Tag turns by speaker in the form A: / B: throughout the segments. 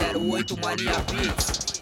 A: 08 Mania Beats.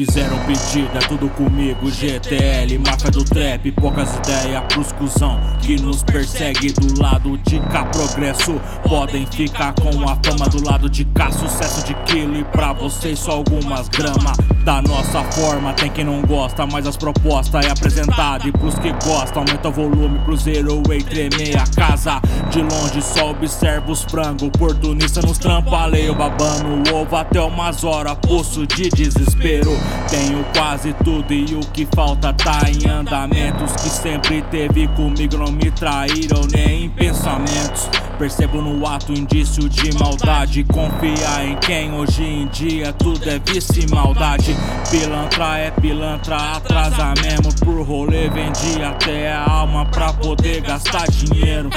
B: Fizeram pedido, é tudo comigo GTL, máfia do trap, poucas ideias pros cuzão Que nos persegue do lado de cá. Progresso Podem ficar com a fama do lado de cá. Sucesso de quilo e pra vocês só algumas gramas Da nossa forma, tem quem não gosta Mas as propostas é apresentada. E pros que gostam Aumenta o volume pro zero e tremer a casa. De longe só observa os frangos Oportunista nos trampaleio babando o ovo até umas horas Poço de desespero tenho quase tudo e o que falta tá em andamentos Que sempre teve comigo, não me traíram nem em pensamentos. Percebo no ato indício de maldade Confiar em quem hoje em dia tudo é vício e maldade. Pilantra é pilantra, atrasa mesmo Por rolê vendi até a alma pra poder gastar dinheiro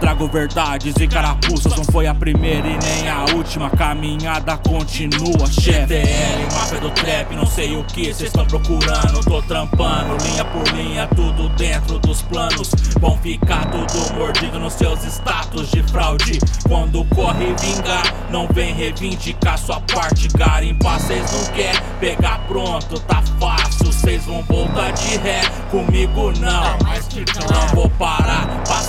B: Trago verdades e carapuças, não foi a primeira e nem a última. Caminhada continua, chefe. TL, máfia do trap, não sei o que cês estão procurando. Tô trampando, linha por linha, tudo dentro dos planos. Vão ficar tudo mordido nos seus status de fraude. Quando corre vingar, não vem reivindicar sua parte. Garimpar, cês não quer pegar pronto, tá fácil. Cês vão voltar de ré, comigo não. Não vou parar,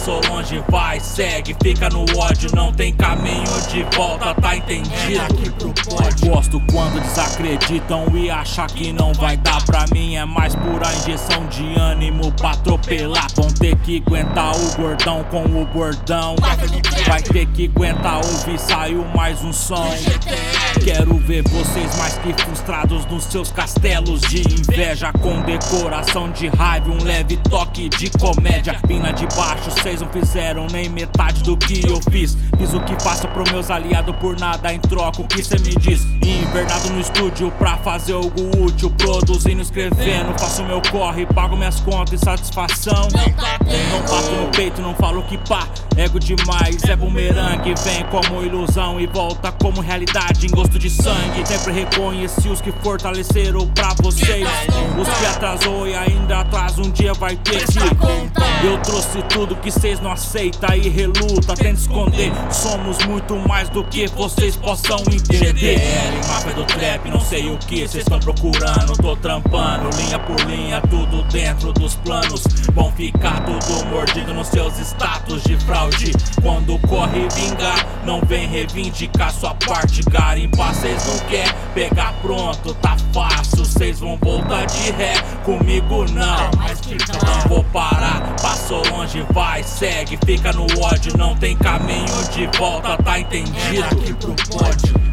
B: passou longe, vai segue, fica no ódio, não tem caminho de volta, tá entendido? Aqui pro pódio. Gosto quando desacreditam e acham que não vai dar pra mim. É mais pura injeção de ânimo pra atropelar. Vão ter que aguentar o gordão com o bordão. Vai ter que aguentar ouvir, saiu mais um som. Quero ver vocês mais que frustrados nos seus castelos de inveja. Com decoração de raiva, um leve toque de comédia. Pina de baixo, vocês não fizeram nem metade do que eu fiz. Fiz o que faço pro meus aliados por nada em troca. O que cê me diz? Invernado no estúdio pra fazer algo útil. Produzindo, escrevendo, faço meu corre, pago minhas contas e satisfação. Não bato no peito, não falo que pá. Ego demais, é bumerangue. Vem como ilusão e volta como realidade em gosto de sangue. Sempre reconheci os que fortaleceram pra vocês. Os que atrasou e ainda atrás um dia vai ter que. Eu trouxe tudo que vocês não aceitam e reluta, tenta esconder. Somos muito mais do que vocês possam entender. GDL, máfia do trap, não sei o que vocês estão procurando. Tô trampando, linha por linha, tudo dentro dos planos. Vão ficar tudo mordido nos seus status de fraude. Quando corre vingar, não vem reivindicar sua parte. Garimpar, cês não quer pegar pronto, tá fácil. Cês vão voltar de ré, comigo não. Não vou parar, passou longe, vai, segue, fica no ódio, não tem caminho de volta, tá entendido? Aqui pro pódio.